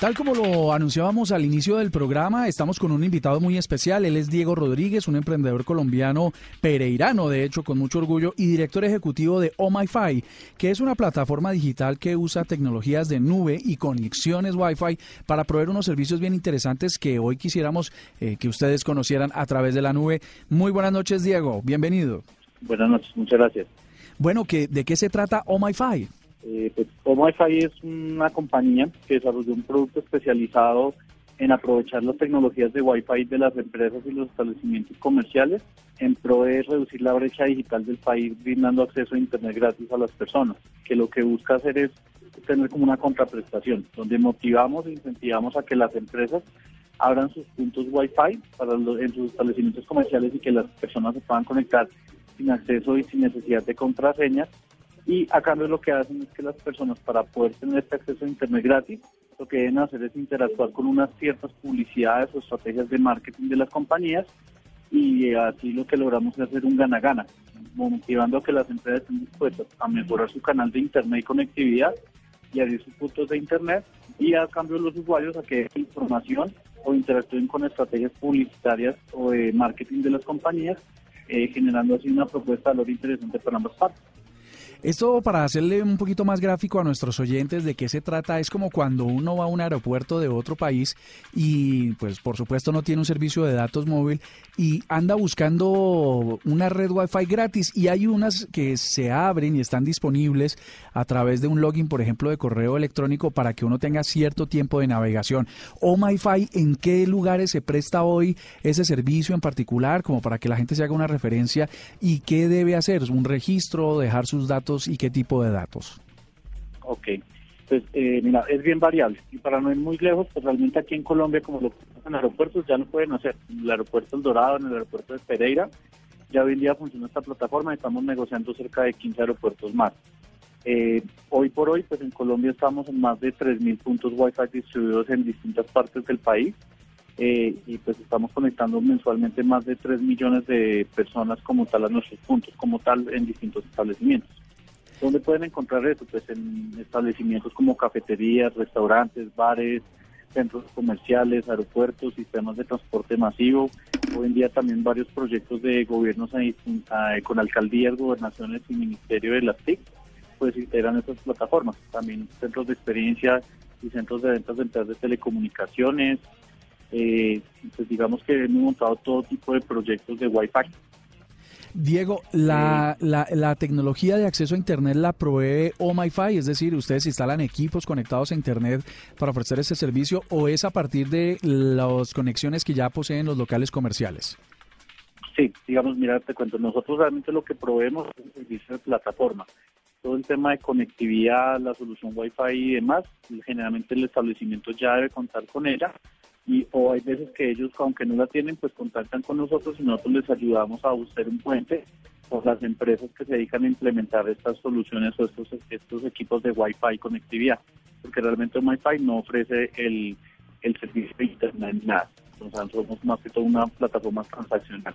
Tal como lo anunciábamos al inicio del programa, estamos con un invitado muy especial. Él es Diego Rodríguez, un emprendedor colombiano pereirano, de hecho, con mucho orgullo, y director ejecutivo de OMIFI, que es una plataforma digital que usa tecnologías de nube y conexiones Wi-Fi para proveer unos servicios bien interesantes que hoy quisiéramos eh, que ustedes conocieran a través de la nube. Muy buenas noches, Diego. Bienvenido. Buenas noches, muchas gracias. Bueno, ¿de qué se trata OMIFI? Eh, pues, es una compañía que desarrolló un producto especializado en aprovechar las tecnologías de Wi-Fi de las empresas y los establecimientos comerciales. En pro de reducir la brecha digital del país, brindando acceso a Internet gratis a las personas, que lo que busca hacer es tener como una contraprestación, donde motivamos e incentivamos a que las empresas abran sus puntos Wi-Fi para en sus establecimientos comerciales y que las personas se puedan conectar sin acceso y sin necesidad de contraseñas y a cambio lo que hacen es que las personas para poder tener este acceso a Internet gratis, lo que deben hacer es interactuar con unas ciertas publicidades o estrategias de marketing de las compañías y así lo que logramos es hacer un gana-gana, motivando a que las empresas estén dispuestas a mejorar su canal de Internet y conectividad y abrir sus puntos de Internet y a cambio los usuarios a que den información o interactúen con estrategias publicitarias o de marketing de las compañías, eh, generando así una propuesta de valor interesante para ambas partes. Esto para hacerle un poquito más gráfico a nuestros oyentes de qué se trata es como cuando uno va a un aeropuerto de otro país y pues por supuesto no tiene un servicio de datos móvil y anda buscando una red wifi gratis y hay unas que se abren y están disponibles a través de un login por ejemplo de correo electrónico para que uno tenga cierto tiempo de navegación. O MyFi, ¿en qué lugares se presta hoy ese servicio en particular como para que la gente se haga una referencia y qué debe hacer? ¿Un registro, dejar sus datos? Y qué tipo de datos? Ok, pues eh, mira, es bien variable. Y para no ir muy lejos, pues realmente aquí en Colombia, como lo en aeropuertos, ya no pueden hacer. En el aeropuerto El Dorado, en el aeropuerto de Pereira, ya hoy en día funciona esta plataforma y estamos negociando cerca de 15 aeropuertos más. Eh, hoy por hoy, pues en Colombia estamos en más de 3.000 puntos Wi-Fi distribuidos en distintas partes del país. Eh, y pues estamos conectando mensualmente más de 3 millones de personas como tal a nuestros puntos, como tal en distintos establecimientos. ¿Dónde pueden encontrar eso? Pues en establecimientos como cafeterías, restaurantes, bares, centros comerciales, aeropuertos, sistemas de transporte masivo. Hoy en día también varios proyectos de gobiernos con alcaldías, gobernaciones y ministerio de las TIC, pues integran estas plataformas. También centros de experiencia y centros de ventas de de telecomunicaciones. Eh, pues digamos que hemos montado todo tipo de proyectos de Wi-Fi. Diego, la, la, tecnología de acceso a Internet la provee OMIFI, es decir, ustedes instalan equipos conectados a Internet para ofrecer ese servicio o es a partir de las conexiones que ya poseen los locales comerciales? Sí, digamos, mira, te cuento, nosotros realmente lo que proveemos es un servicio de plataforma. Todo el tema de conectividad, la solución Wi-Fi y demás, generalmente el establecimiento ya debe contar con ella y o hay veces que ellos, aunque no la tienen, pues contactan con nosotros y nosotros les ayudamos a buscar un puente por las empresas que se dedican a implementar estas soluciones o estos, estos equipos de Wi-Fi conectividad, porque realmente Wi-Fi no ofrece el, el servicio de Internet nada. Entonces, somos más que todo una plataforma transaccional.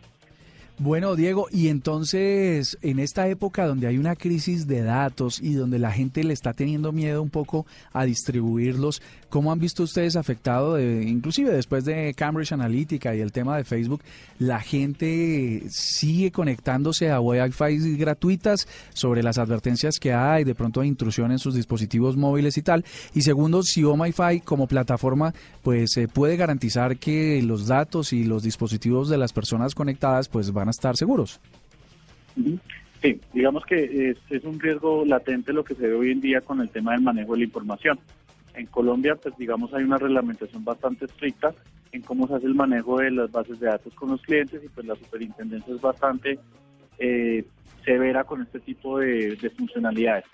Bueno, Diego, y entonces en esta época donde hay una crisis de datos y donde la gente le está teniendo miedo un poco a distribuirlos, ¿cómo han visto ustedes afectado, de, inclusive después de Cambridge Analytica y el tema de Facebook, la gente sigue conectándose a Wi-Fi gratuitas sobre las advertencias que hay, de pronto de intrusión en sus dispositivos móviles y tal? Y segundo, si OMIFI como plataforma pues eh, puede garantizar que los datos y los dispositivos de las personas conectadas pues van a estar seguros. Sí, digamos que es, un riesgo latente lo que se ve hoy en día con el tema del manejo de la información. En Colombia, pues digamos, hay una reglamentación bastante estricta en cómo se hace el manejo de las bases de datos con los clientes y pues la superintendencia es bastante eh, severa con este tipo de, funcionalidades.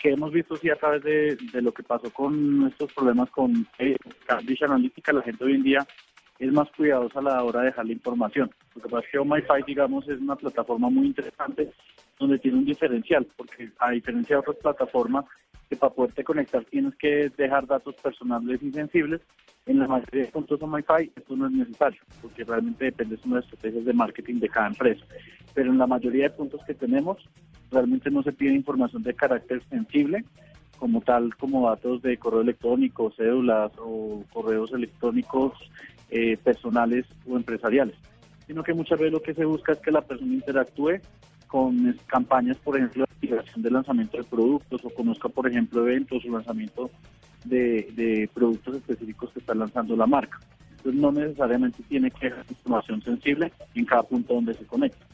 Que hemos visto sí a través de, lo que pasó con nuestros problemas con eh, Cambridge Analytica, la gente hoy en día es más cuidadosa a la hora de dejar la información. Lo que pasa es que OMIFI, digamos, es una plataforma muy interesante donde tiene un diferencial, porque a diferencia de otras plataformas que para poderte conectar tienes que dejar datos personales y sensibles, en la mayoría de puntos OMIFI esto no es necesario, porque realmente depende de las estrategias de marketing de cada empresa. Pero en la mayoría de puntos que tenemos, realmente no se pide información de carácter sensible, como tal, como datos de correo electrónico, cédulas o correos electrónicos eh, personales o empresariales, sino que muchas veces lo que se busca es que la persona interactúe con campañas, por ejemplo, de activación de lanzamiento de productos o conozca, por ejemplo, eventos o lanzamiento de, productos específicos que está lanzando la marca. Entonces no necesariamente tiene que ser información sensible en cada punto donde se conecta.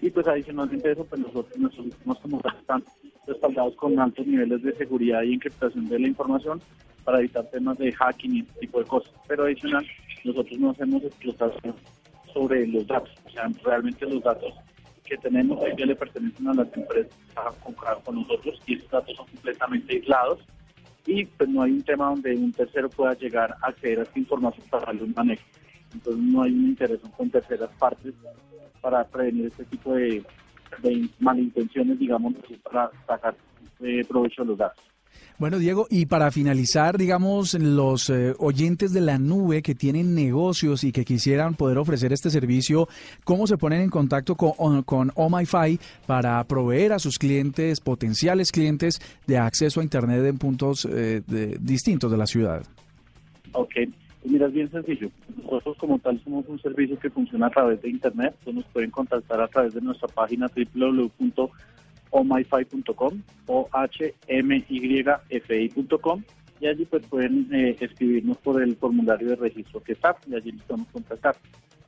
Y pues adicionalmente eso, pues nosotros sistemas como están respaldados con altos niveles de seguridad y encriptación de la información para evitar temas de hacking y ese tipo de cosas. Pero adicional, nosotros no hacemos explotación sobre los datos. O sea, realmente los datos que tenemos hoy día le pertenecen a las empresas que trabajan con, nosotros y esos datos son completamente aislados y pues no hay un tema donde un tercero pueda llegar a acceder a esta información para darle un manejo. Entonces no hay un interés con terceras partes para prevenir este tipo de, de malintenciones, digamos, para sacar eh, provecho de los datos. Bueno, Diego, y para finalizar, digamos, los eh, oyentes de la nube que tienen negocios y que quisieran poder ofrecer este servicio, ¿cómo se ponen en contacto con, OMIFI para proveer a sus clientes, potenciales clientes, de acceso a Internet en puntos eh, distintos de la ciudad? Ok, pues mira, es bien sencillo. Nosotros como tal somos un servicio que funciona a través de Internet. nos pueden contactar a través de nuestra página www omyfi.com o hmyfi.com y allí pues pueden eh, escribirnos por el formulario de registro que está y allí nos podemos contactar.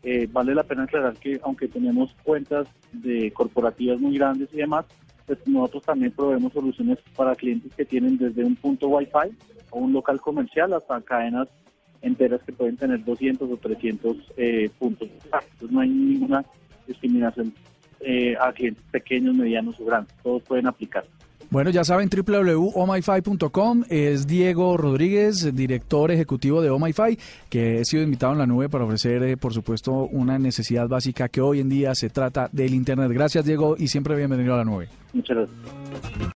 Eh, vale la pena aclarar que aunque tenemos cuentas de corporativas muy grandes y demás, pues nosotros también proveemos soluciones para clientes que tienen desde un punto Wi-Fi o un local comercial hasta cadenas enteras que pueden tener 200 o 300 eh, puntos. Entonces no hay ninguna discriminación eh, a clientes pequeños, medianos o grandes. Todos pueden aplicar. Bueno, ya saben, www.omify.com es Diego Rodríguez, director ejecutivo de OMIFI, que he sido invitado en la nube para ofrecer, eh, por supuesto, una necesidad básica que hoy en día se trata del Internet. Gracias, Diego, y siempre bienvenido a la nube. Muchas gracias.